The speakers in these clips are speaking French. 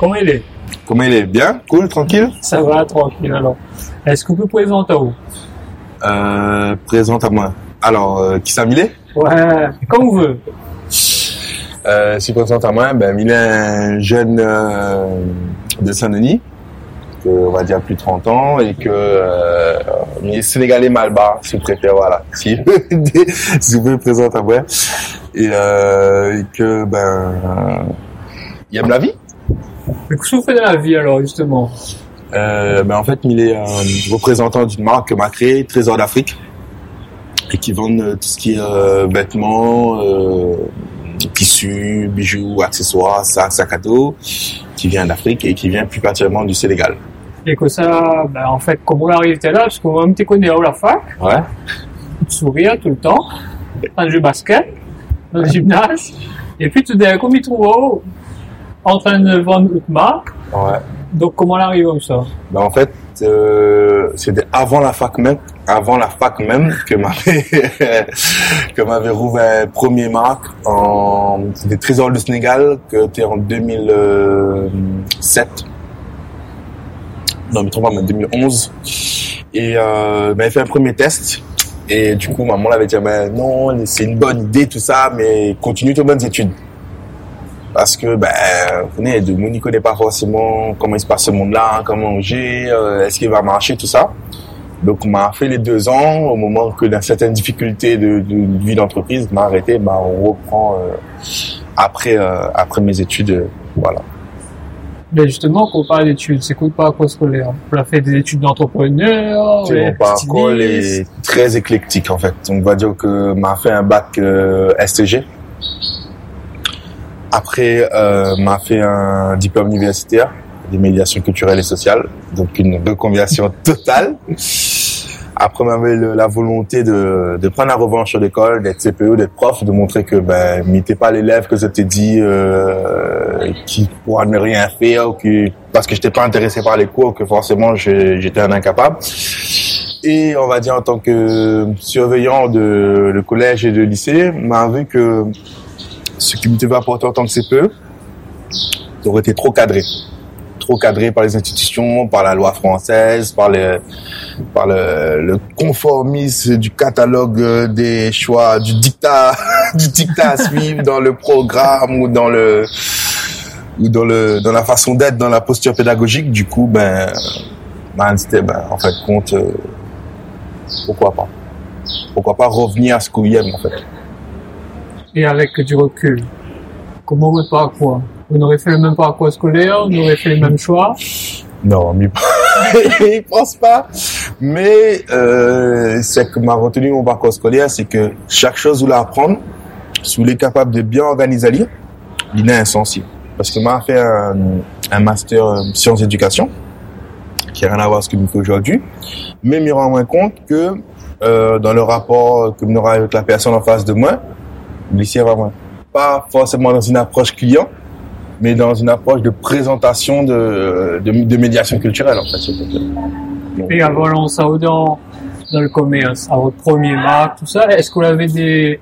comment il est Comment il est Bien Cool Tranquille Ça va, tranquille alors. Est-ce que vous pouvez présenter où euh, Présente à moi. Alors, euh, qui ça Millet Ouais, comme vous voulez. euh, Si présente à moi, ben, Millet est un jeune euh, de Saint-Denis, on va dire plus de 30 ans, et que euh, il est sénégalais malbar, si vous préférez, voilà. Si, si vous pouvez présenter à moi. Et, et que, ben, il aime la vie. Mais qu'est-ce que vous faites dans la vie alors, justement? Euh, ben en fait, il est euh, représentant d'une marque que m'a créée, Trésor d'Afrique, et qui vend euh, tout ce qui est vêtements, tissus, bijoux, accessoires, sacs, sacs à dos, qui vient d'Afrique et qui vient plus particulièrement du Sénégal. Et que ça, ben, en fait, comment on arrive là Parce que moi-même, tu connais à la fac, Ouais. sourire tout le temps, dans jeu basket, dans le gymnase, et puis tout d'un coup, il trouve oh, en train de vendre une marque. Ouais. Donc, comment on arrive comme ça Ben en fait, euh, c'était avant la fac même, avant la fac même que m'avait que m'avait rouvert premier marque en c'était Trésor du Sénégal que c'était en 2007. Non, mais trop pas, mais 2011. Et euh, ben, il fait un premier test. Et du coup, maman l'avait dit, ben non, c'est une bonne idée tout ça, mais continue tes bonnes études. Parce que, ben, vous connaissez, de monde n'y connaît pas forcément comment il se passe ce monde-là, comment j'ai, euh, est-ce qu'il va marcher, tout ça. Donc, on m'a fait les deux ans, au moment que dans certaines difficultés de, de, de vie d'entreprise, m'a arrêté, ben, on reprend euh, après, euh, après mes études, euh, voilà. Mais justement, quand on parle d'études, c'est quoi le parcours scolaire On a fait des études d'entrepreneur, mon parcours est très éclectique en fait. On va dire que m'a fait un bac STG. Après, euh, m'a fait un diplôme universitaire de médiation culturelle et sociale, donc une reconversion totale. Après, m'avait le- la volonté de, de prendre la revanche sur l'école, d'être CPE, d'être prof, de montrer que ben, n'était pas l'élève que je t'ai dit euh, qui pourra ne rien faire, ou qui, parce que j'étais pas intéressé par les cours, que forcément j'étais un incapable. Et on va dire en tant que surveillant de le collège et de lycée, m'a vu que ce qui me devait apporter en tant que CPE aurait été trop cadré. Trop cadré par les institutions, par la loi française, par le, par le, le conformisme du catalogue euh, des choix, du dictat, du dictat à suivre dans le programme ou dans le, ou dans le, dans la façon d'être, dans la posture pédagogique. Du coup, ben, ben, en fait, compte, euh, pourquoi pas Pourquoi pas revenir à ce qu'on aime en fait Et avec du recul, comment votre parcours Vous n'aurez fait le même parcours scolaire, vous n'aurez fait les mêmes choix? Non, mais il pense pas. Mais euh, ce que m'a retenu mon parcours scolaire, c'est que chaque chose vous l'apprendre, si vous êtes capable de bien organiser il est insensé. Parce que m'a fait un, un master euh, sciences d'éducation, qui n'a rien à voir avec ce que je fais aujourd'hui, mais me rend compte que euh, dans le rapport que aura avec la personne en face de moi, va moins. Pas forcément dans une approche client, mais dans une approche de présentation de, de, de médiation culturelle, en fait. Donc, Et avant lancer ça dans, dans le commerce, à votre premier marque, tout ça, est-ce que vous avez des,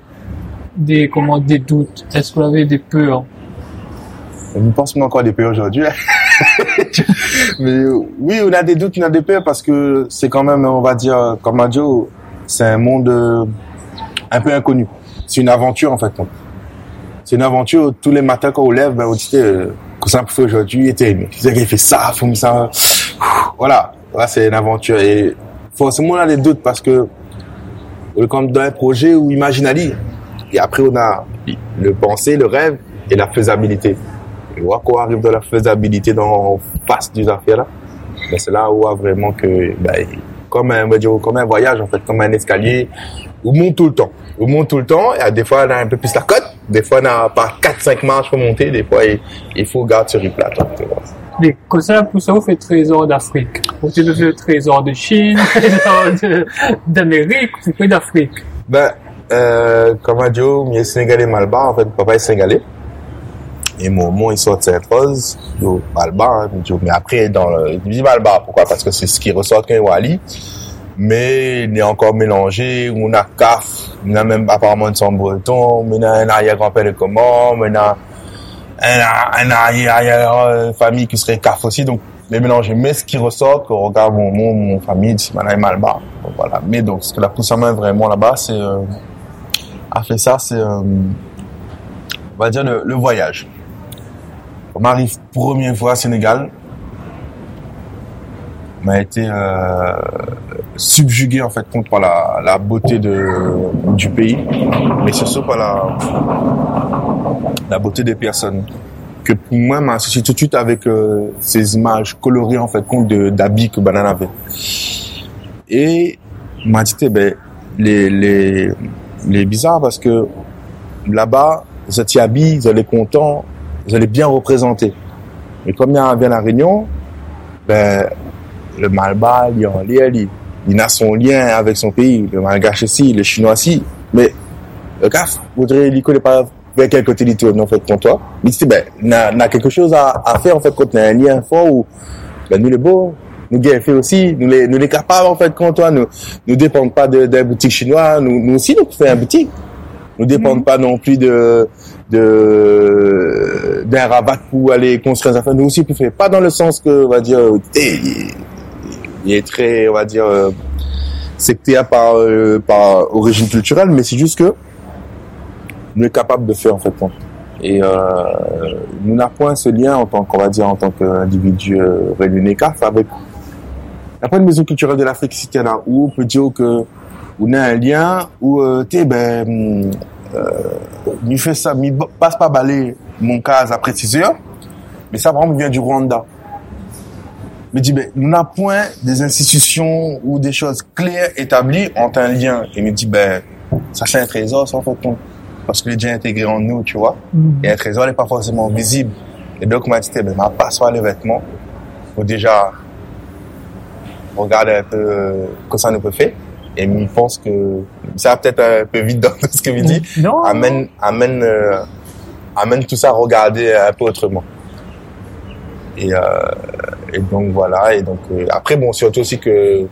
des, comment, des doutes? Est-ce que vous avez des peurs? Je pense qu'on a encore des peurs aujourd'hui. Mais euh, oui, on a des doutes, on a des peurs parce que c'est quand même, on va dire, comme a dit, c'est un monde euh, un peu inconnu. C'est une aventure en fait. C'est une aventure. Tous les matins quand on lève, ben, on dit euh, que ça fait aujourd'hui, était. Il fait ça, faut ça. Voilà, voilà c'est une aventure. Et forcément, on a des doutes parce que comme dans un projet où imaginali. Et après, on a le penser, le rêve et la faisabilité. Et voir qu'on arrive dans la faisabilité dans face des affaires là, ben c'est là où on voit vraiment que, ben, comme un, comme un voyage en fait, comme un escalier, on monte tout le temps. On monte tout le temps, et des fois on a un peu plus la cote, des fois on a pas 4-5 marches pour monter, des fois il, il faut garder sur une plate. Mais comme ça, pour ça, vous faites trésor d'Afrique. Vous faites le trésor de Chine, trésor d'Amérique, vous faites d'Afrique. Ben, euh, comme a dit, il est sénégalais malbar, en fait, papa est sénégalais. Et mon mon, il sort de Sainte-Rose, yo, malbar, hein, mais après, dans le, je dis malbar, pourquoi? Parce que c'est ce qui ressort quand il est Wali. Mais il est encore mélangé, on a CAF, on a même apparemment une son breton, on a un arrière-grand-père de comment, on a un, un arrière euh, famille qui serait CAF aussi. Donc, les mélanger. Mais ce qui ressort, que regarde mon, mon, mon famille, c'est mal Malba. Donc, voilà. Mais donc, ce que la pousse à main vraiment là-bas, c'est, euh, a fait ça, c'est, euh, on va dire le voyage. On arrive première fois à Sénégal. On a été euh, subjugué en fait contre la, beauté de, du pays, mais surtout par la, la beauté des personnes. Que pour moi m'associe tout de suite avec euh, ces images colorées en fait compte d'habits que Banana avait. Et m'a dit eh ben les les les bizarres parce que là-bas vous étiez habillés, vous allez contents, vous allez bien représentés. Mais comme il y a bien la réunion, ben le Malba, il, il, il a son lien avec son pays, le Malgache aussi, le Chinois aussi. Mais le CAF voudrait lui connaît pas vers quel côté il tourne en fait pour toi? Mais c'est ben, n'a a quelque chose à, à faire en fait quand on a un lien fort où ben nous les beaux, nous fait aussi, nous les nous les capables en fait quand toi nous nous dépendons pas de d'un boutique chinois, nous nous aussi nous faisons un boutique. Nous dépendons pas non plus de d'un rabat pour aller construire affaires. Nous aussi, on pas dans le sens que, on va dire, il, il est très, on va dire, euh, sectaire par, euh, par origine culturelle, mais c'est juste que nous sommes capables de faire en fait. Et euh, nous n'avons point ce lien en tant qu'on va dire en tant qu'individu euh, avec la une maison culturelle de l'Afrique c'était là où on peut dire que on a un lien où euh, tu ben euh, nous fait ça, nous passe pas balayer mon cas après 6 heures, mais ça vraiment vient du Rwanda me dit, ben, nous n'avons point des institutions ou des choses claires établies entre un lien. Et me dit, ben, ça c'est un trésor, ça, en fait, parce que les déjà intégré en nous, tu vois. Mm-hmm. Et un trésor n'est pas forcément visible. Et donc, on m'a dit, ben, ma passoire les vêtements, faut déjà regarder un peu euh, que ça nous peut faire. Et je pense que ça va peut-être un peu vite dans ce que me dit. Non. Amène, amène, euh, amène tout ça à regarder un peu autrement. Et, euh, et donc voilà. Et donc euh, après bon, surtout aussi que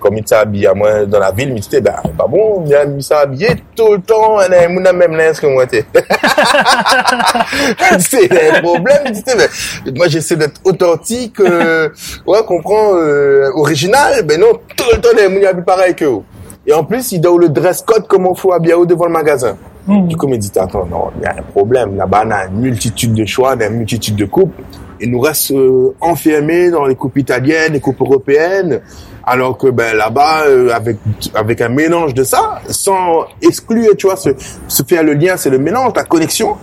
comme il s'est habillé à moi dans la ville, il me disait ben pas bon, il s'est habillé tout le temps, on a mon même linge que moi t'es. c'est un problème, il disait ben, moi j'essaie d'être authentique, euh, ouais, comprend euh, original, ben non, tout le temps les gens habillent pareil que vous. Et en plus, il donne le dress code comme on faut habiller devant le magasin. Mmh. Du coup, il me dit, attends, non, il y a un problème. Là-bas, on a une multitude de choix, une multitude de coupes il nous reste euh, enfermés dans les coupes italiennes, les coupes européennes, alors que ben là-bas euh, avec avec un mélange de ça, sans exclure, tu vois, se, se faire le lien, c'est le mélange, la connexion.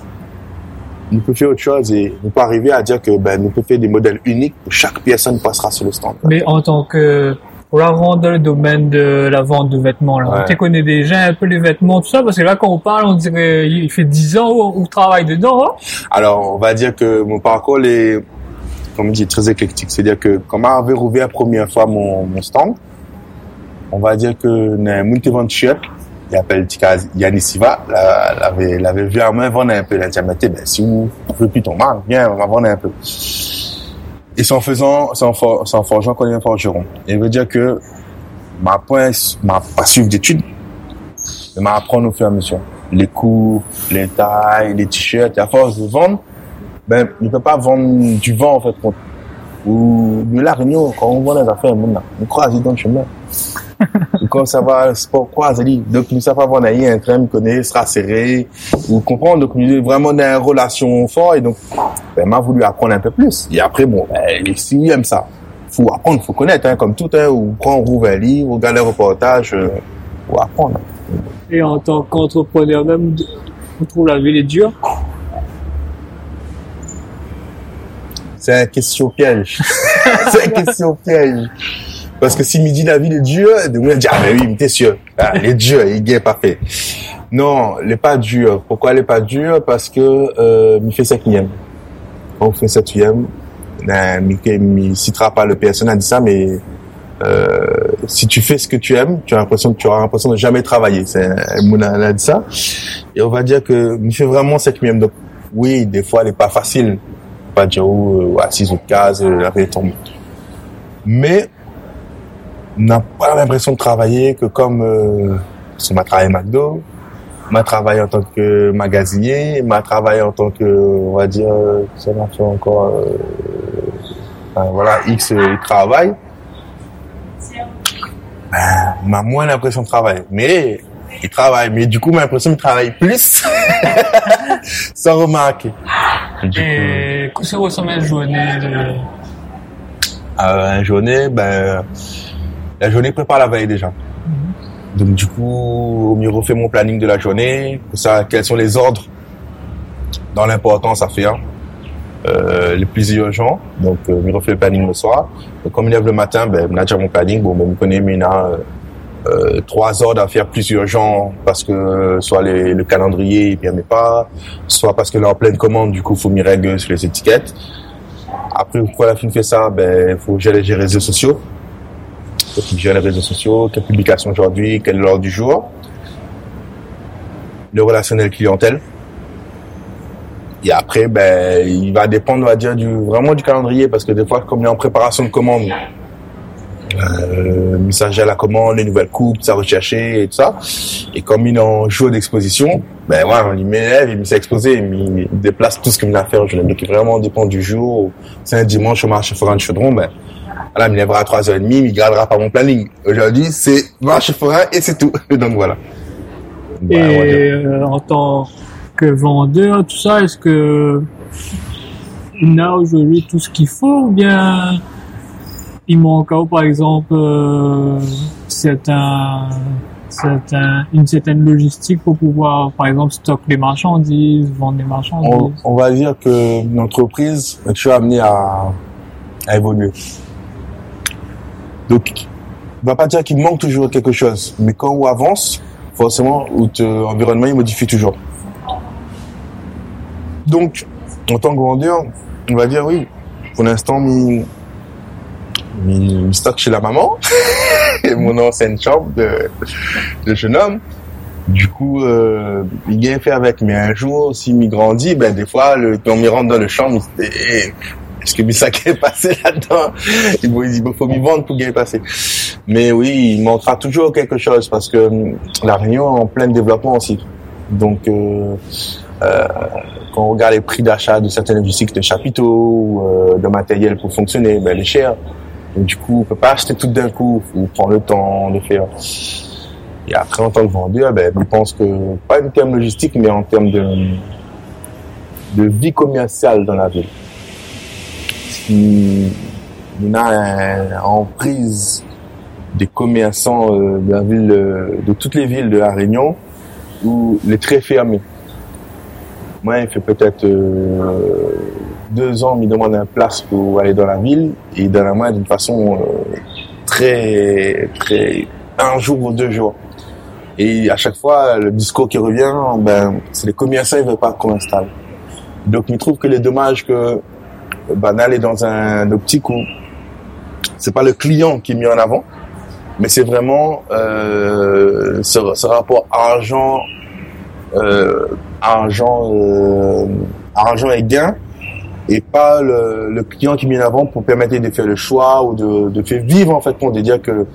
Nous pouvons faire autre chose et nous pouvons arriver à dire que ben nous pouvons faire des modèles uniques où chaque personne passera sur le stand. Mais en tant que pour la dans le domaine de la vente de vêtements. Là. Tu connais déjà un peu les vêtements, tout ça, parce que là, quand on parle, on dirait il fait 10 ans où on travaille dedans. Hein. Alors, on va dire que mon parcours est, comme je dis, très éclectique. C'est-à-dire que quand j'avais rouvert la première fois mon, mon stand, on va dire que un multi-vente il appelle Yannis Siva, l'avait, vu à moi vendre un peu. Il a dit, ben, si vous voulez plus ton marque, viens, on va vendre un peu. Et c'est en faisant, c'est en, for, en forgeant qu'on un forgeron. Et veut dire que ma point, ma pas suivre d'études, mais m'a apprendre au fur et à mesure. Les cours, les tailles, les t-shirts, à force de vendre, ben, ne peut pas vendre du vent, en fait, ou de la réunion, quand on vend des affaires, on croise dans le chemin. Comme ça va, sport croise, donc nous savons pas vendre un train, connaît, sera serré, ou comprendre, donc nous vraiment dans une relation forte, et donc, ben, m'a voulu apprendre un peu plus. Et après, bon, ben, si il aime ça, faut apprendre, faut connaître, hein, comme tout, hein, ou prendre, rouvre un livre, regarde les reportages, euh, faut apprendre. Et en tant qu'entrepreneur même, vous trouvez la vie est dure? C'est une question piège. c'est une question piège. Parce que si me dit la vie est dure, de me dire, ah, mais oui, mais t'es sûr. Ah, il est dur, il est pas fait. Non, il est pas dur. Pourquoi il est pas dur? Parce que, euh, il fait cinquième. On fait septième. Ben, il citera pas le personne a dit ça, mais, euh, si tu fais ce que tu aimes, tu as l'impression que tu auras l'impression de jamais travailler. C'est, Mouna a dit ça. Et on va dire que, il fait vraiment septième. Donc, oui, des fois, il est pas facile pas dire ou assise ou case, la vie tombe. Mais n'a pas l'impression de travailler que comme euh, sur ma travail McDo, m'a travaillé en tant que magasinier, m'a travaillé en tant que, on va dire, ça m'a fait encore, euh, enfin, voilà, X euh, travail. Ben, m'a moins l'impression de travailler. Mais, il travaille. Mais du coup, m'a l'impression qu'il travaille plus. sans remarquer. Du Et que se ressemble une journée de... Euh, une journée, ben, la journée prépare la veille déjà. Donc du coup, au mieux refait mon planning de la journée, ça, quels sont les ordres dans l'importance à faire, euh, les plus urgents. Donc, euh, je refait le planning le soir. Comme il lève le matin, ben, on a déjà mon planning. Bon, ben, vous connaissez, mais il y a euh, trois ordres à faire plus urgents parce que soit les, le calendrier il permet pas, soit parce que là en pleine commande, du coup, faut m'y règle sur les étiquettes. Après, pourquoi la fin fait ça Ben, faut gérer les réseaux sociaux qui les réseaux sociaux, quelle publication aujourd'hui, quel est l'ordre du jour, le relationnel clientèle. Et après, ben, il va dépendre, on va dire, du, vraiment du calendrier, parce que des fois, comme il est en préparation de commande, euh, message à la commande, les nouvelles coupes, ça recherché et tout ça. Et comme il est en jour d'exposition, ben il m'élève, il me s'est exposé, il déplace tout ce qu'il a faire. Je l'ai vraiment dépend du jour. C'est un dimanche au marché forain de Chaudron, ben, voilà, il me lèvera à 3h30, il gardera pas mon planning. Aujourd'hui, c'est marché forain et c'est tout. Donc voilà. et euh, en tant que vendeur, tout ça, est-ce que a aujourd'hui tout ce qu'il faut ou bien il manque par exemple euh, un, une certaine logistique pour pouvoir par exemple stocker les marchandises, vendre les marchandises? On, on va dire que l'entreprise est toujours amenée à, à évoluer. Donc, on va pas dire qu'il manque toujours quelque chose, mais quand on avance, forcément, l'environnement il modifie toujours. Donc, en tant que vendeur, on va dire oui. Pour l'instant, mi, mi, stock chez la maman et mon ancienne chambre de, jeune homme. Du coup, euh, il gagne fait avec. Mais un jour, si mi grandit, ben des fois, le, quand on rentre dans le champ, il est-ce que ça est passé là-dedans Il faut m'y vendre pour est passé. Mais oui, il manquera toujours quelque chose parce que hum, la Réunion est en plein développement aussi. Donc, euh, euh, quand on regarde les prix d'achat de certaines logistiques de chapiteaux ou euh, de matériel pour fonctionner, ben, elle est chère. du coup, on peut pas acheter tout d'un coup. Il faut prendre le temps de faire. Et après, en tant que vendeur, ben, je pense que, pas en termes logistiques, mais en termes de, de vie commerciale dans la ville qui a en prise des commerçants euh, de la ville, de toutes les villes de la Réunion, où les très fermés. Moi, il fait peut-être euh, deux ans, il me demande un place pour aller dans la ville, et dans la main d'une façon euh, très, très, un jour ou deux jours. Et à chaque fois, le discours qui revient, ben, c'est les commerçants, ils veulent pas qu'on installe. Donc, il trouve que les dommages que banal est dans un optique où c'est pas le client qui est mis en avant, mais c'est vraiment euh, ce, rapport argent, euh, argent, euh, argent et gain, et pas le, client qui est mis en avant pour permettre de faire le choix ou de, de faire vivre en fait pour de dire que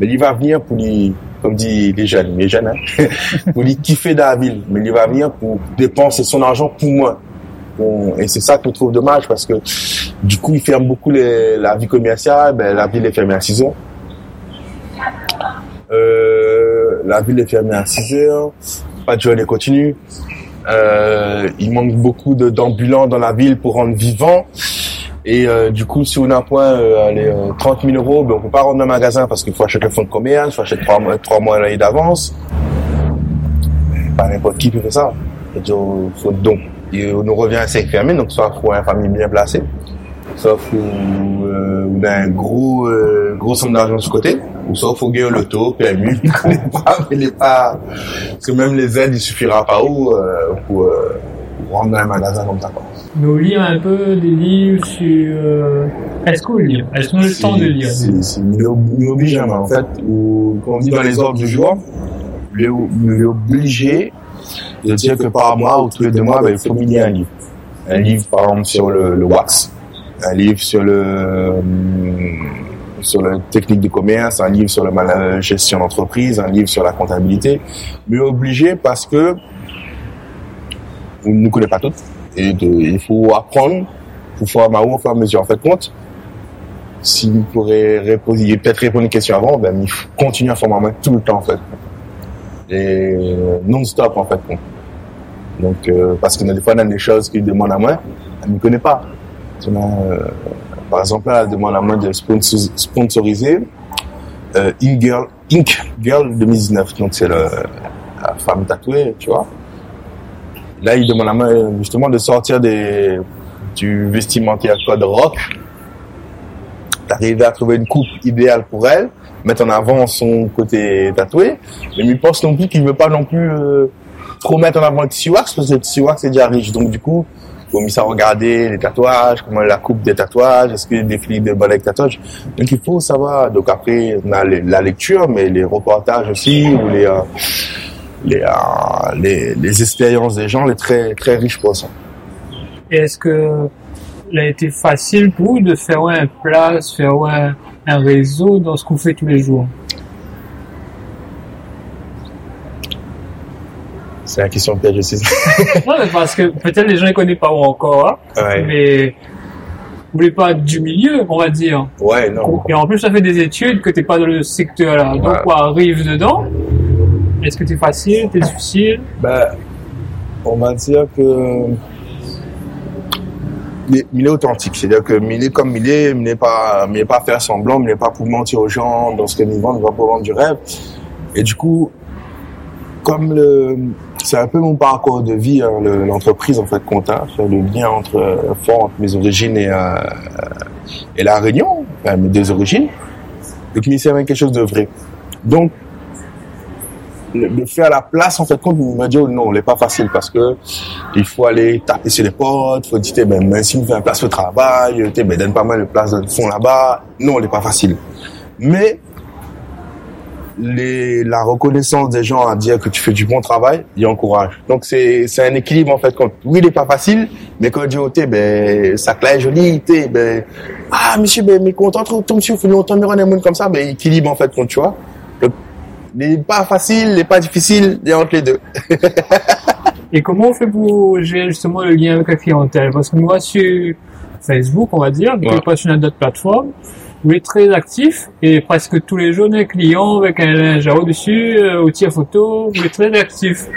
mais il va venir pour lui, comme dit les jeunes, les jeunes, hein, pour lui kiffer dans la ville, mais il va venir pour dépenser son argent pour moi et c'est ça je trouve dommage parce que du coup, ils ferment beaucoup la vie commerciale. Ben, la ville est fermée à 6 heures. Euh, la ville est fermée à 6 heures. Pas de journée continue. Euh, il manque beaucoup d'ambulants dans la ville pour rendre vivant. Et euh, du coup, si on a un point euh, allez, 30 000 euros, ben, on peut pas rendre un magasin parce qu'il faut acheter un fonds de commerce, il faut acheter 3 mois, 3 mois d'avance. Pas n'importe qui peut faire ça. Il faut donc et on nous revient à 5 fermé, donc soit faut une famille bien placée, soit faut euh, on a un gros euh, gros somme d'argent de ce côté, ou soit faut gagner le taux, PMU, les pas, mais les pas, parce que même les aides, il suffira pas où euh, pour, euh, pour rendre un magasin comme ça. Quoi. Nous lire un peu des livres sur... Euh, est-ce qu'on lit? Est-ce qu'on a le temps de lire? C'est obligeant, en fait, ou, comme on dit dans les ordres du jour, il est obligé de dire que par mois ou tous les deux mois, ben, il faut miner un livre. Un livre, par exemple, sur le, wax, un livre sur le, sur la technique de commerce, un livre sur la gestion d'entreprise, un livre sur la comptabilité, mais obligé parce que on ne connaît pas tout et il faut apprendre, il faut faire au fur et à mesure. En fait, compte, si vous pourrez répondre, peut-être répondre à une question avant, ben, il faut continuer à former tout le temps, en fait. Et non-stop, en fait. Donc, euh, parce que des fois, on a des choses qu'il demande à moi, elle ne connaît pas. Euh, par exemple, là, elle demande à moi de sponsoriser euh, Girl, Ink Girl 2019. Donc, c'est la femme tatouée, tu vois. Là, il demande à moi, justement, de sortir des, du vestimentaire code rock d'arriver à trouver une coupe idéale pour elle, mettre en avant son côté tatoué, mais il pense non plus qu'il veut pas non plus euh, trop mettre en avant le tissu wax parce que le tissu wax est déjà riche. Donc du coup, faut mis à regarder les tatouages, comment la coupe des tatouages, est-ce qu'il a des filles de balai tatouage. Donc il faut savoir. Donc après, on a la lecture, mais les reportages aussi ou les euh, euh, les, les expériences des gens, les très très riches pour ça. est-ce que il a été facile pour vous de faire un place, faire un, un réseau dans ce qu'on fait tous les jours C'est la question piège aussi. non, mais parce que peut-être les gens ne connaissent pas encore, hein, mais vous voulez pas du milieu, on va dire. Ouais, non. Et en plus, ça fait des études que tu n'es pas dans le secteur-là. Donc, quoi arrive dedans Est-ce que c'est facile, c'est difficile? Ben, on va dire que il est authentique. C'est-à-dire que il est comme il est, il n'est pas, il pas faire semblant, il n'est pas pour mentir aux gens dans ce qu'il vend, il va pour vendre du rêve. Et du coup, comme le, c'est un peu mon parcours de vie, hein, l'entreprise en fait compta, faire le lien entre euh, fort entre mes origines et euh, et la Réunion, enfin, mes deux origines. Donc, il s'est quelque chose de vrai. Donc, de faire la place en fait compte me dit oh, non n'est pas facile parce que il faut aller taper sur les portes faut dire ben même si on fait un place de travail ben donne pas mal de place dans le fond là-bas non n'est pas facile mais la reconnaissance des gens à dire que tu fais du bon travail, il encourage. Donc c'est c'est un équilibre en fait. Quand oui, il est pas facile, mais quand on dit oh, ben ça claire joli, ben ah monsieur ben mais content trop, monsieur faut longtemps me rendre un monde comme ça, ben équilibre en fait quand tu vois n'est pas facile, n'est pas difficile, il entre les deux. Et comment on fait pour gérer justement le lien avec la clientèle? Parce que moi, sur Facebook, on va dire, je pas sur d'autres plateformes, vous êtes très actif et presque tous les jours, des clients avec un linge au-dessus, euh, outil à photo, vous êtes très actif.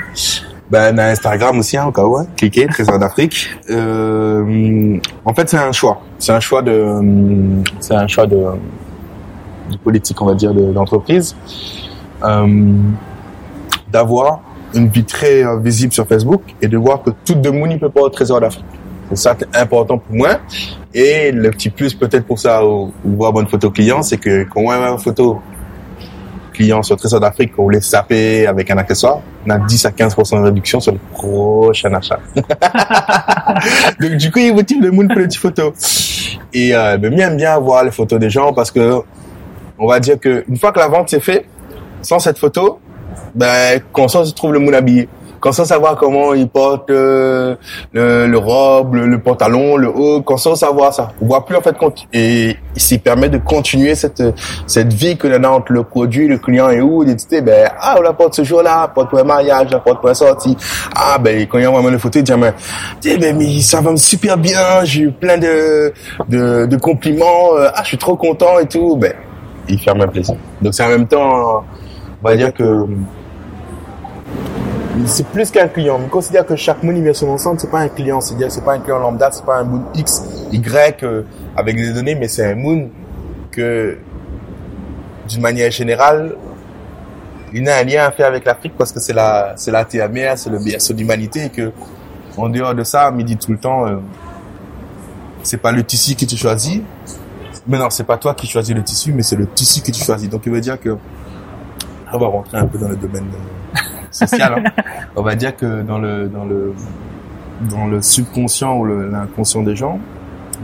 Ben, on a Instagram aussi, hein, au cas où, hein. cliquez, Trésor d'Afrique. Euh, en fait, c'est un choix. C'est un choix de, c'est un choix de, de politique, on va dire, d'entreprise. Euh, d'avoir une vie très euh, visible sur Facebook et de voir que tout le monde ne peut pas au Trésor d'Afrique. C'est ça qui est important pour moi. Et le petit plus peut-être pour ça, ou, voir bonne photo client, c'est que quand on a une photo client sur Trésor d'Afrique, on voulait saper avec un accessoire, on a 10 à 15% de réduction sur le prochain achat. Donc du coup, il motive le monde pour les petites photos. Et euh, ben, bien bien voir les photos des gens parce que on va dire que une fois que la vente s'est faite, sans cette photo, ben, se trouve le moule habillé. Sans savoir comment il porte euh, le, le, robe, le, pantalon, le haut, sans savoir ça. On voit plus en fait. Et il s'y permet de continuer cette cette vie que l'on a entre le produit, le client et où, d'éditer, ben, ah, on la porte ce jour-là, porte pour un mariage, la porte pour un sortie. Ah, ben, quand il y a vraiment une photo, il dit, mais, ben, mais ça va me super bien, j'ai eu plein de, de, de compliments, euh, ah, je suis trop content et tout, ben, il fait un plaisir. Donc c'est en même temps, on va dire que c'est plus qu'un client. On considère que chaque moon vient sur ensemble, c'est pas un client. C'est-à-dire, c'est pas un client lambda, c'est pas un moon X, Y, euh, avec des données, mais c'est un moon que, d'une manière générale, il a un lien à faire avec l'Afrique parce que c'est la, c'est la TMR, c'est le berceau d'humanité et que, en dehors de ça, il dit tout le temps, euh, c'est pas le tissu que tu choisis. Mais non, c'est pas toi qui choisis le tissu, mais c'est le tissu que tu choisis. Donc, il veut dire que, on va rentrer un peu dans le domaine euh, social. Hein. On va dire que dans le dans le dans le subconscient ou l'inconscient des gens,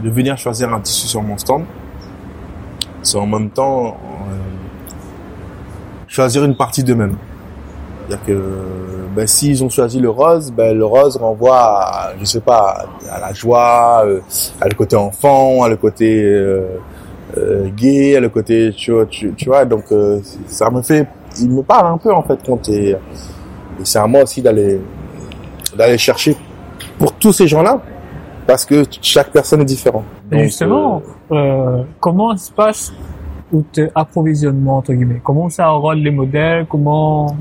de venir choisir un tissu sur mon stand, c'est en même temps euh, choisir une partie d'eux-mêmes. C'est-à-dire que ben, s'ils ont choisi le rose, ben, le rose renvoie, à, je sais pas, à la joie, euh, à le côté enfant, à le côté euh, gay, le côté, tu vois, tu, tu vois donc ça me fait, il me parle un peu en fait quand et, et c'est à moi aussi d'aller d'aller chercher pour tous ces gens-là parce que chaque personne est différente. Et justement, euh, comment se passe votre approvisionnement entre guillemets? Comment ça enrôle les modèles? Comment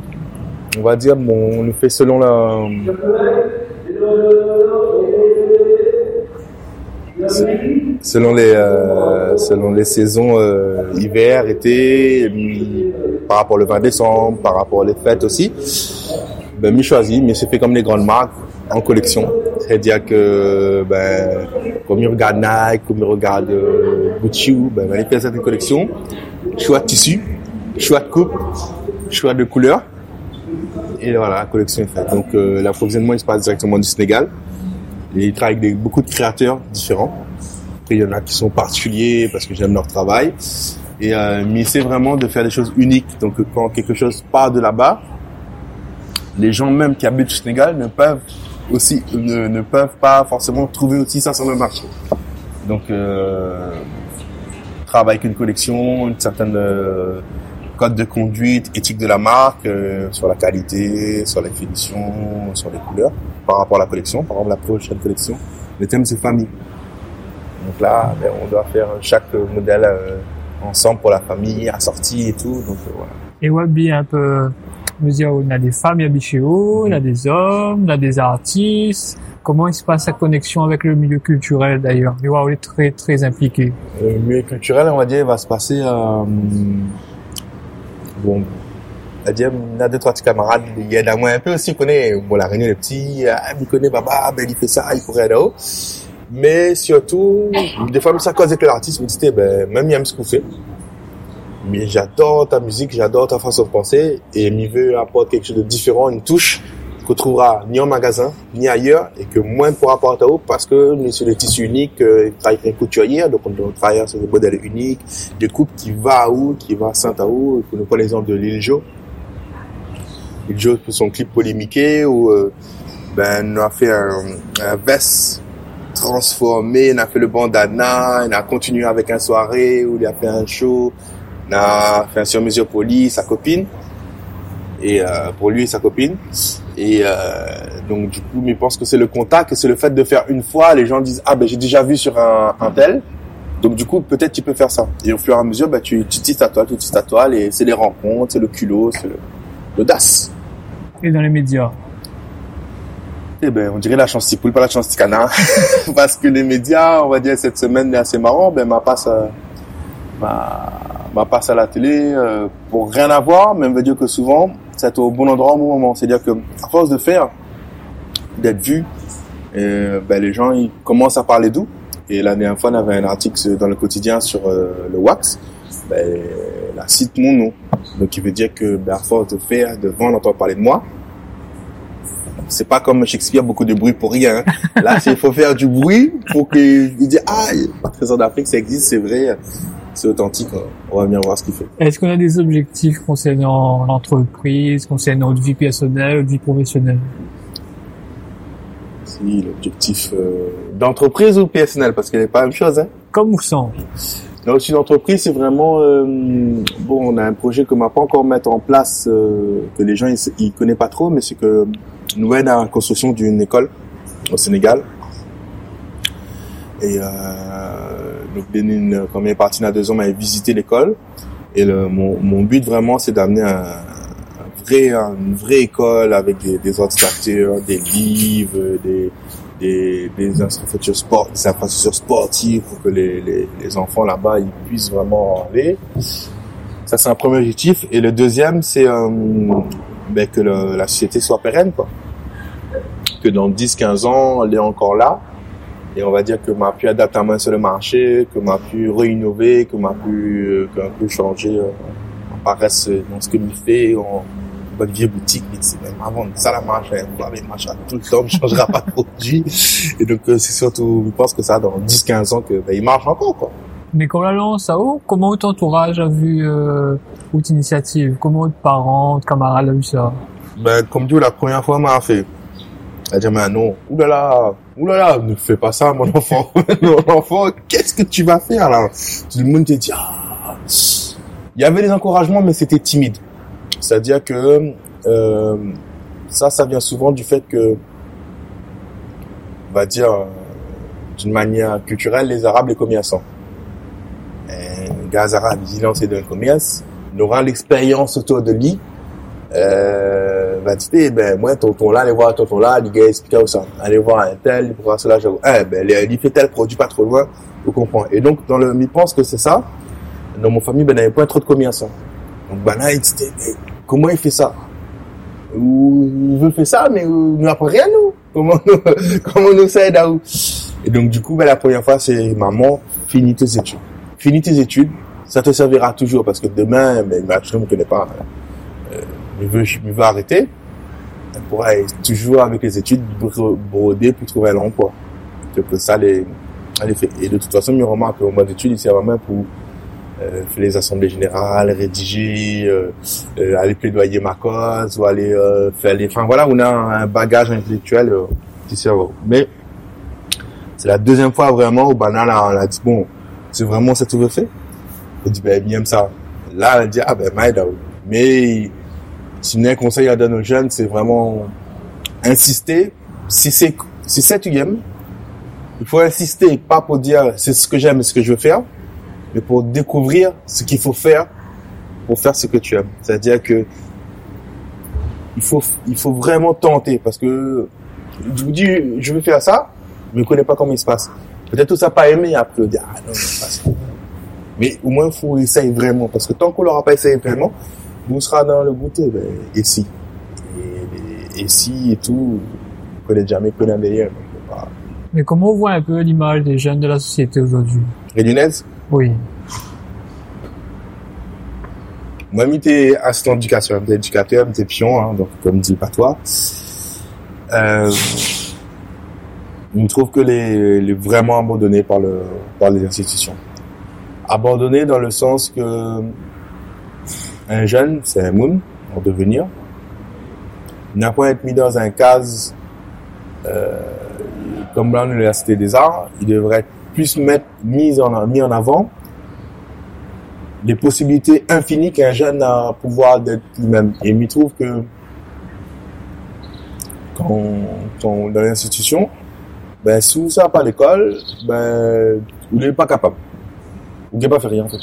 on va dire, bon, on le fait selon la selon les euh, selon les saisons euh, hiver, été, par rapport au 20 décembre, par rapport aux fêtes aussi. Ben, mi choisi, mais c'est fait comme les grandes marques en collection. C'est-à-dire que ben comme il regarde Nike, comme il regarde euh, Gucci, ben, ben, il fait certaines collections, choix de tissu, choix de coupe, choix de couleur. Et voilà, la collection est faite. Donc euh, l'approvisionnement il se passe directement du Sénégal. Et il travaille avec beaucoup de créateurs différents. Il y en a qui sont particuliers parce que j'aime leur travail. Et euh, mais c'est vraiment de faire des choses uniques. Donc quand quelque chose part de là-bas, les gens même qui habitent au Sénégal ne peuvent aussi ne, ne peuvent pas forcément trouver aussi ça sur le marché. Donc euh, travaille avec une collection, une certaine euh, code de conduite, éthique de la marque, euh, sur la qualité, sur les finitions, sur les couleurs, par rapport à la collection, par exemple la prochaine collection. Le thème c'est famille. Donc là, ben, on doit faire chaque modèle euh, ensemble pour la famille, assorti et tout. Donc euh, voilà. Et Wabi un peu, dire, on a des femmes qui chez vous, on a des hommes, on a des artistes. Comment il se passe la connexion avec le milieu culturel d'ailleurs? Ouais, on est très très impliqué. Le milieu culturel, on va dire, va se passer. Euh, bon, on va dire, on a deux trois petits camarades. Il y en a moins un peu aussi. On connaît, bon, la réunion des petits. Ah, il connaît Baba, ben il fait ça, il pourrait là-haut. Mais surtout, des fois, ça cause avec l'artiste, me dit, ben même il aime ce qu'on fait. Mais j'adore ta musique, j'adore ta façon de penser, et il veut apporter quelque chose de différent, une touche qu'on trouvera ni en magasin, ni ailleurs, et que moins pour apporter à eux, parce que nous, sur des tissus uniques, euh, il travaille avec un couturier, donc on doit travailler sur des modèles uniques, des coupes qui va à où, qui va à Saint-Aou, pour nous prendre l'exemple de Lil Jo. Lil Jo, pour son clip polémiqué, où, euh, ben, a fait un, un veste transformé, on a fait le bandana, on a continué avec un soirée où il a fait un show, on a fait un sur-mesure pour lui, sa copine, et euh, pour lui et sa copine. Et euh, donc du coup, mais pense que c'est le contact, c'est le fait de faire une fois, les gens disent ah ben j'ai déjà vu sur un, tel, donc du coup peut-être tu peux faire ça. Et au fur et à mesure, ben, tu tu tisses à toi, tu tisses à toi, et c'est les rencontres, c'est le culot, c'est l'audace. Et dans les médias? Eh ben, on dirait la chance poule, pas la chance canard. Parce que les médias, on va dire, cette semaine est assez marrant, ben, ma passe, euh, ma, ma passe à la télé, euh, pour rien avoir, mais on veut dire que souvent, c'est au bon endroit au bon moment. C'est-à-dire que, à force de faire, d'être vu, euh, ben, les gens, ils commencent à parler d'où. Et la dernière fois, on avait un article dans le quotidien sur le wax, ben, la cite mon nom. Donc, il veut dire que, ben, à force de faire, de vendre, on entend parler de moi c'est pas comme Shakespeare, beaucoup de bruit pour rien. Là, il faut faire du bruit pour qu'il dise, ah, Trésor d'Afrique, ça existe, c'est vrai, c'est authentique, on va bien voir ce qu'il fait. Est-ce qu'on a des objectifs concernant l'entreprise, concernant notre vie personnelle, notre vie professionnelle? Si, l'objectif euh, d'entreprise ou personnel, parce qu'elle n'est pas la même chose, hein. Comme ou sans L'objectif d'entreprise, c'est vraiment, euh, bon, on a un projet qu'on va pas encore mettre en place, euh, que les gens, ils, ils connaissent pas trop, mais c'est que nous aide à la construction d'une école au Sénégal. Et euh, donc Bénin, comme est parti a deux ans, m'avait visité l'école. Et le, mon, mon but vraiment, c'est d'amener un, un vrai, une vraie école avec des, des ordinateurs, des livres, des, des, des infrastructures sport, des infrastructures sportives pour que les, les, les enfants là-bas ils puissent vraiment aller. Ça c'est un premier objectif. Et le deuxième, c'est euh, ben, que la société soit pérenne, quoi. Que dans 10-15 ans, elle est encore là. Et on va dire que m'a pu adapter à main sur le marché, que m'a pu réinnover, que m'a pu, euh, changer, euh, on paraisse dans ce que je fais, en bonne vieille boutique, mais c'est même avant ça la marche, on va tout le temps, ne changera pas de produit. Et donc, euh, c'est surtout, je pense que ça, dans 10-15 ans, que, ben, il marche encore, quoi. Mais quand la lance à haut, comment votre entourage a vu euh, votre initiative? Comment votre parents, votre camarade a vu ça? Ben, comme dit, la première fois, m'a fait. Elle a dit, mais non, oulala, oulala, ne fais pas ça, mon enfant. mon enfant, qu'est-ce que tu vas faire là? Tout le monde te dit, ah. il y avait des encouragements, mais c'était timide. C'est-à-dire que euh, ça, ça vient souvent du fait que, on va dire, d'une manière culturelle, les Arabes, les commerçants. Ils lancent dans le commerce, auront l'expérience autour de lui, euh, ben, tu ben, moi, tonton là, allez voir tonton là, les gars expliquent ça. Allez voir un tel, il pourra cela, eh, ben, il fait tel produit pas trop loin, vous comprenez. Et donc, dans le, il pense que c'est ça. Dans mon famille, ben, il n'y avait pas trop de commerçants. Donc, ben, là, il dit, comment il fait ça? Ou, il veut ça, mais il nous apprend rien, nous? Comment nous, comment nous ça à où? Et donc, du coup, ben, la première fois, c'est, maman, finis tes études. Finis tes études. Ça te servira toujours parce que demain, ben, je ne me connaît pas il veut, il veut arrêter, elle pourra toujours avec les études broder pour trouver l'emploi. C'est que ça les, les fait. Et de toute façon, il remarque qu'au mois d'études, sert vraiment pour euh, faire les assemblées générales, rédiger, euh, euh, aller plaidoyer ma cause, ou aller euh, faire les... Enfin voilà, on a un bagage intellectuel euh, qui sert. Mais c'est la deuxième fois vraiment où Banal on a dit, bon, c'est vraiment ça que tu veux faire? Il dit, ben, il aime ça. Là, elle dit, ah ben, Maïda, mais si un conseil à donner aux jeunes, c'est vraiment insister. Si c'est si c'est tu aimes, il faut insister, pas pour dire c'est ce que j'aime et ce que je veux faire, mais pour découvrir ce qu'il faut faire pour faire ce que tu aimes. C'est-à-dire que il faut il faut vraiment tenter parce que je vous dis je veux faire ça, mais je connais pas comment il se passe. Peut-être tout ça pas aimé après dire ah non, pas Mais au moins il faut essayer vraiment parce que tant qu'on l'aura pas essayé vraiment, on sera dans le goûter, ben, et si. Et, si et tout, on connaît jamais que derrière. Mais comment on voit un peu l'image des jeunes de la société aujourd'hui? Réunionnaise Oui. Moi, j'étais assistant d'éducation, j'étais éducateur, j'étais pion, hein, donc comme dit pas toi. Euh, je trouve que les, les vraiment abandonnés par le par les institutions. Abandonnés dans le sens que un jeune, c'est un moon en devenir. N'a pas être mis dans un case euh, comme dans l'université des arts. Il devrait être plus mettre, mis, en, mis en avant les possibilités infinies qu'un jeune a pouvoir d'être lui-même. Et il trouve que quand, quand dans l'institution, ben, sous ça pas l'école, ben, il n'est pas capable. Il n'est pas fait rien, en fait.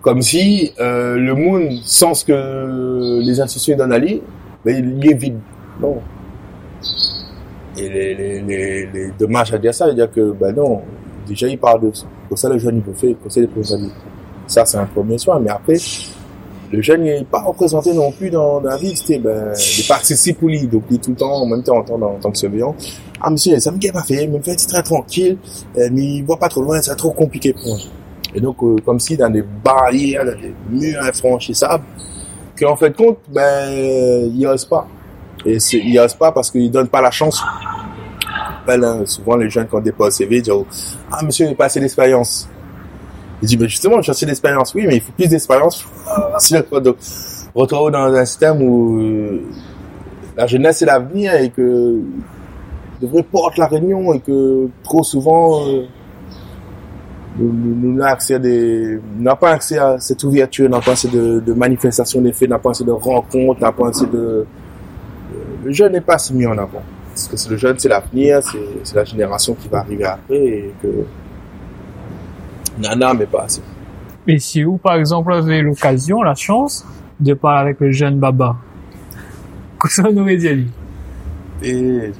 Comme si euh, le monde, sans ce que les institutions donnent à lui, ben, il est vide. Non. Et les, les, les, les dommages à dire ça, c'est-à-dire que, ben non, déjà il parle de ça. Pour ça, le jeune, il peut faire, pour ça, il peut Ça, c'est un premier soin. Mais après, le jeune n'est pas représenté non plus dans, la vie. C'était, ben, il pour lui. Donc, il est tout le temps, en même temps, en tant, que surveillant. Ah, monsieur, ça me fait pas fait, me fait très tranquille, euh, mais il voit pas trop loin, c'est trop compliqué pour moi. Et donc, euh, comme si dans des barrières, dans des murs infranchissables, qu'en fait compte, ben, il n'ose pas. Et il n'ose pas parce qu'il donne pas la chance. Ben, souvent, les jeunes, quand déposent CV, disent, ah, monsieur, il n'a pas assez d'expérience. Il dit, ben, justement, j'ai assez d'expérience. Oui, mais il faut plus d'expérience. donc, retrouve dans un système où euh, la jeunesse est l'avenir et que devrait porter la réunion et que trop souvent, euh, nous, n'avons n'a pas accès à cette ouverture, n'a pas assez de, de manifestation des n'a pas assez de rencontres, n'a pas assez de, le jeune n'est pas si mis en avant. Parce que le jeune, c'est l'avenir, c'est la génération qui va arriver après et que Nana, mais pas assez. Mais si vous, par exemple, avez l'occasion, la chance de parler avec le jeune Baba, qu'est-ce que vous aurait dit Et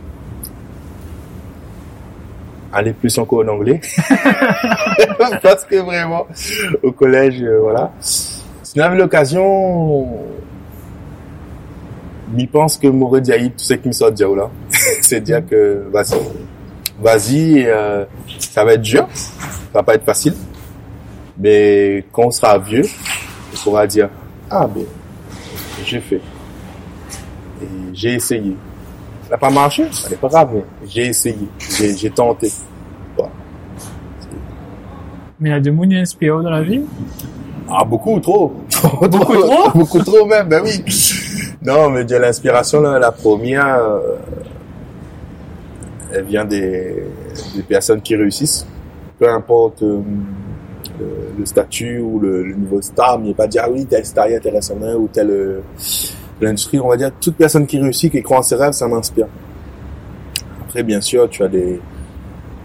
aller plus encore en anglais. Parce que vraiment, au collège, euh, voilà. Si on avait l'occasion, je pense que m'aurait dit tout ce qui me sort de là. C'est dire que vas-y, vas-y, euh, ça va être dur, ça va pas être facile. Mais quand on sera vieux, on pourra dire, ah ben, j'ai fait. Et j'ai essayé. Ça n'a pas marché, ça n'est pas grave, mais j'ai essayé, j'ai tenté. Mais il y a des gens inspirants dans la vie Ah, beaucoup, trop. beaucoup trop? Beaucoup trop même, ben oui. Non, mais de l'inspiration, la première, euh, elle vient des, des personnes qui réussissent. Peu importe euh, le, statut ou le, le niveau star, mais pas dire ah oui, tel star est intéressant ou telle euh, l'industrie. On va dire toute personne qui réussit, qui croit en ses rêves, ça m'inspire. Après, bien sûr, tu as des,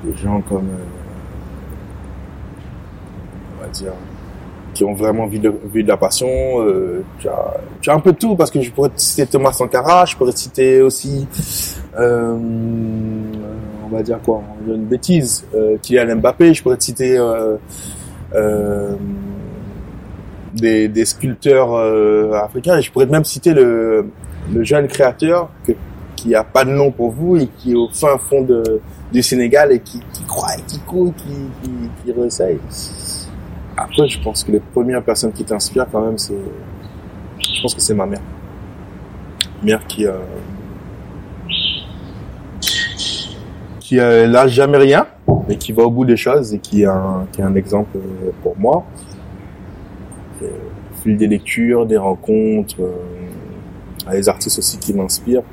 des gens comme, euh, on va dire, qui ont vraiment vu de, vu de la passion. Euh, tu, as, tu as un peu tout parce que je pourrais te citer Thomas Sankara, je pourrais te citer aussi, euh, on va dire quoi, une bêtise, euh, Kylian Mbappé, je pourrais te citer euh, euh, des, sculpteurs euh, africains et je pourrais même citer le, jeune créateur qui a pas de nom pour vous et qui est au fin fond de, du Sénégal et qui, croit et qui court, qui, qui, qui. Après, je pense que les premières personnes qui t'inspirent quand même, c'est, je pense que c'est ma mère. Mère qui, euh, qui euh, lâche jamais rien, mais qui va au bout des choses et qui est un, qui est un exemple euh, pour moi. Et, au fil des lectures, des rencontres, euh, les artistes aussi qui m'inspirent.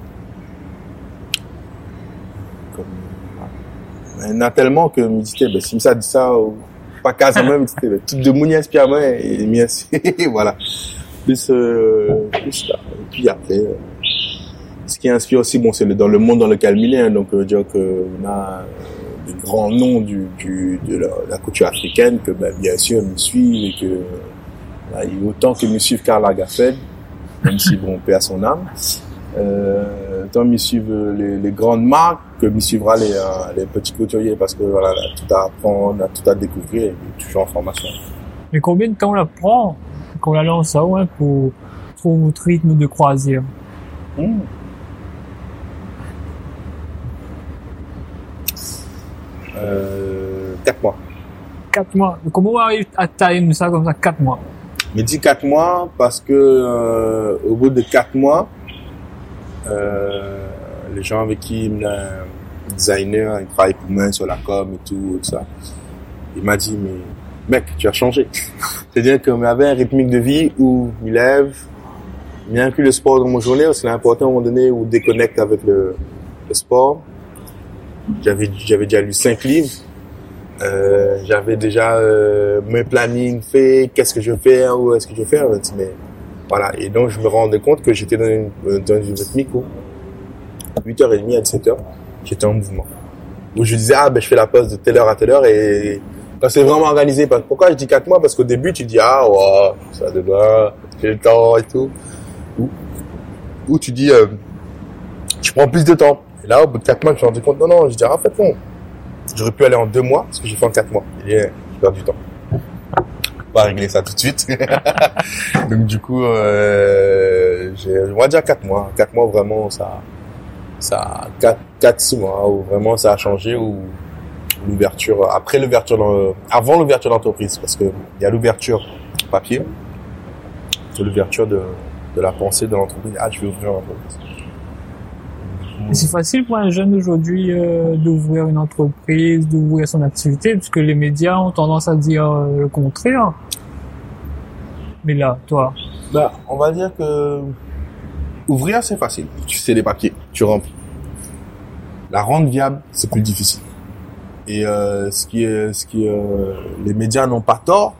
Il y en a tellement que me disais, ben, si ça dit ça, pas qu'à même, c'était le type de Mouni inspire moi et m'y voilà. Plus, euh. Et puis après, euh, ce qui inspire aussi, bon, c'est dans le monde dans lequel il est, hein, donc, euh, dire que on a euh, des grands noms du, du, de la, la culture africaine que, ben, bien sûr, me suivent et que, a autant que me suivent Karl Lagerfeld, même si, bon, paix à son âme. Euh, tant me suivent les, les grandes marques que me suivra les, euh, les petits couturiers parce que voilà, là, tout à apprendre, tout à découvrir et toujours en formation. Mais combien de temps on la prend quand on la lance à ouais, pour trouver votre rythme de croisière? Hmm. Euh, 4 mois. Quatre mois. Comment on arrive à time ça comme ça Quatre mois? Mais dis 4 mois parce que euh, au bout de 4 mois, euh, les gens avec qui un designer, il travaille pour moi sur la com et tout, tout ça. Il m'a dit mais mec, tu as changé. C'est-à-dire qu'on avait un rythmique de vie où il lève, il inclut le sport dans mon journée, parce que c'est important à un moment donné où déconnecte avec le, le sport. J'avais j'avais déjà lu cinq livres. Euh, j'avais déjà euh, mes plannings faits, qu'est-ce que je fais, où est-ce que je fais, mais voilà. Et donc je me rendais compte que j'étais dans une, dans une rythmique où 8h30 à 17h, j'étais en mouvement. Où je disais, ah ben je fais la pause de telle heure à telle heure et quand c'est vraiment organisé, parce- pourquoi je dis 4 mois? Parce qu'au début tu dis, ah ouais, ça demain, j'ai le temps et tout. Ou, ou tu dis, euh, tu prends plus de temps. Là, au bout de 4 mois, je me suis rendu compte, non, non, je dis, ah, en fait. J'aurais pu aller en 2 mois, ce que j'ai fait en 4 mois. Et j'ai perdu du temps. Va régler ça tout de suite. Donc, du coup, euh, j'ai, on va dire 4 mois. 4 mois, vraiment, ça, ça, 4, 4, 6 mois, où vraiment ça a changé, où l'ouverture, après l'ouverture, avant l'ouverture d'entreprise, parce que il y a l'ouverture papier, c'est l'ouverture de, de la pensée de l'entreprise. Ah, je vais ouvrir l'entreprise. C'est facile pour un jeune aujourd'hui euh, d'ouvrir une entreprise, d'ouvrir son activité, puisque les médias ont tendance à dire euh, le contraire. Mais là, toi, Bah, on va dire que ouvrir c'est facile. Tu sais les papiers, tu remplis. La rendre viable, c'est plus difficile. Et euh, ce qui ce qui les médias n'ont pas tort.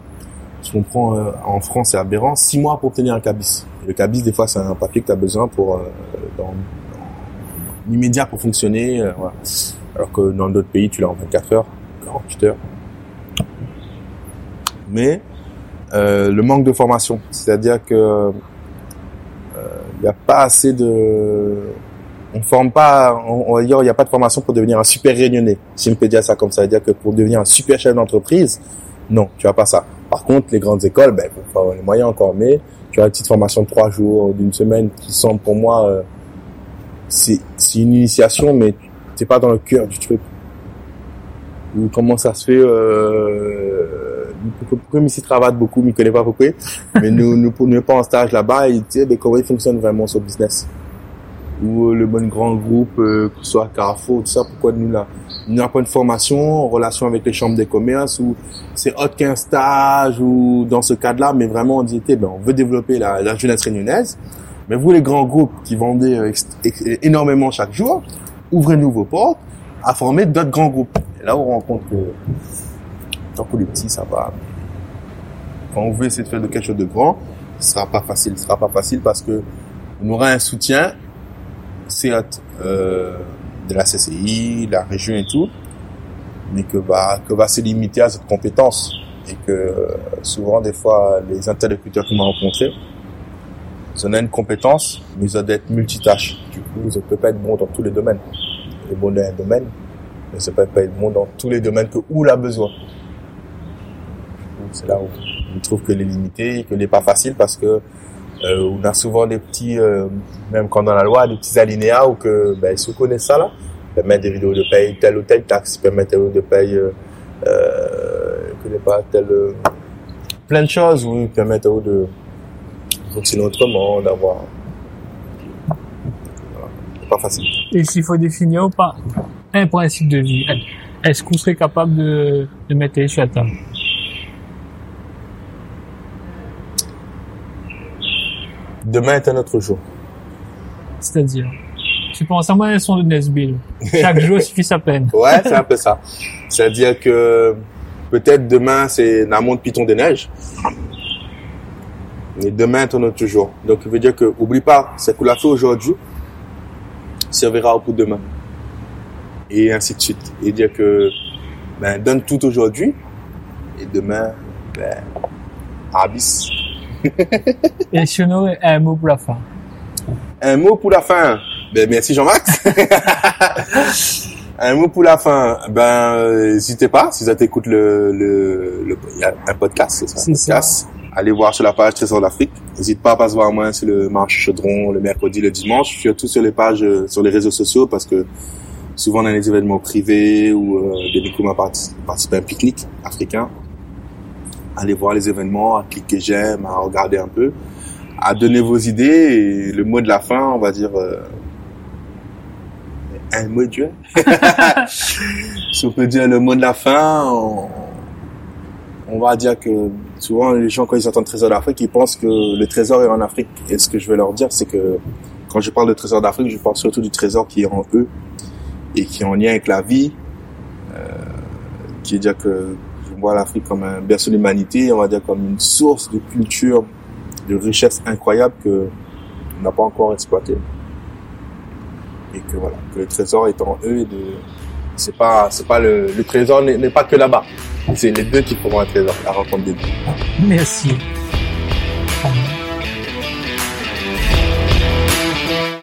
Je comprends, euh, en France c'est aberrant, six mois pour obtenir un cabis. Le cabis, des fois, c'est un papier que tu as besoin pour dans l'immédiat pour fonctionner. euh. Alors que dans d'autres pays, tu l'as en 24 heures, 48 heures. Mais euh, le manque de formation, c'est-à-dire que il n'y a pas assez de on forme pas on, va dire il n'y a pas de formation pour devenir un super réunionnais si on peut dire ça comme ça c'est-à-dire que pour devenir un super chef d'entreprise non tu as pas ça par contre les grandes écoles ben faut avoir les moyens encore mais tu as une petite formation de trois jours d'une semaine qui semble pour moi euh, c'est c'est une initiation mais t'es pas dans le cœur du truc ou comment ça se fait euh, comme ici travaille beaucoup, mais connaît pas beaucoup. Mais nous, nous, nous, nous pas en stage là-bas, et tu sais, comment il fonctionne vraiment ce business? Ou euh, le bon grand groupe, euh, que ce soit Carrefour, tout ça, pourquoi nous là, nous n'avons pas une formation en relation avec les chambres des commerces, ou c'est autre qu'un stage, ou dans ce cadre-là, mais vraiment on dit, eh ben, on veut développer la, la jeunesse réunionnaise, mais vous les grands groupes qui vendaient euh, énormément chaque jour, ouvrez-nous vos portes, à former d'autres grands groupes. Et là, on rend compte que tant que les petits, ça va. Quand on veut essayer de faire quelque chose de grand, ce sera pas facile. Ce sera pas facile parce que on aura un soutien, certes, euh, de la CCI, la région et tout, mais que va que va se limiter à cette compétence et que euh, souvent des fois les interlocuteurs qu'on a rencontrés ils ont une compétence mais ils ont d'être multitâches. Du coup ne peuvent pas être bons dans tous les domaines. Sont bons dans un domaine mais ne peuvent pas être bons dans tous les domaines que où il a besoin. C'est là où on trouve que est limité que n'est pas facile parce que euh, on a souvent des petits euh, même quand dans la loi des petits alinéas où que ben, ils se connaissent ça là. Permettre des vidéos de paye telle ou telle taxe. Permettre de paye euh, euh, que pas tel euh, plein de choses oui permettre de fonctionner autrement d'avoir voilà. pas facile. Et s'il faut définir ou pas un principe de vie est-ce qu'on serait capable de, de mettre sur la table? Demain est un autre jour. C'est-à-dire tu penses à moi elles sont de Nesbill chaque jour suffit sa peine. Ouais c'est un peu ça. C'est-à-dire que peut-être demain c'est la montre Python des neiges et demain un autre jour donc ça veut dire que oublie pas ce qu'on a fait aujourd'hui servira de demain. Et ainsi de suite. Et dire que ben, donne tout aujourd'hui et demain ben, abyss et aurait un mot pour la fin. Un mot pour la fin. Ben, merci Jean-Max. un mot pour la fin. Ben, n'hésitez pas, si vous t'écoute le, le, le, il y a un podcast, c'est ça, podcast. Allez voir sur la page Trésor d'Afrique. N'hésite pas à passer voir moi sur le marché Chaudron, le mercredi, le dimanche. Surtout sur les pages, sur les réseaux sociaux parce que souvent on a des événements privés ou euh, des Nicouma participent à un pique-nique africain. Allez voir les événements, à cliquer j'aime, à regarder un peu, à donner vos idées et le mot de la fin, on va dire, euh, un mot de Dieu. si on peut dire le mot de la fin, on, on, va dire que souvent les gens quand ils entendent trésor d'Afrique, ils pensent que le trésor est en Afrique. Et ce que je veux leur dire, c'est que quand je parle de trésor d'Afrique, je parle surtout du trésor qui est en eux et qui est en lien avec la vie, euh, qui est dire que je vois l'Afrique comme un berceau d'humanité, on va dire comme une source de culture, de richesse incroyable que on n'a pas encore exploité et que voilà que le trésor est en eux et de c'est pas c'est pas le, le trésor n'est pas que là-bas c'est les deux qui feront un trésor la rencontre des deux merci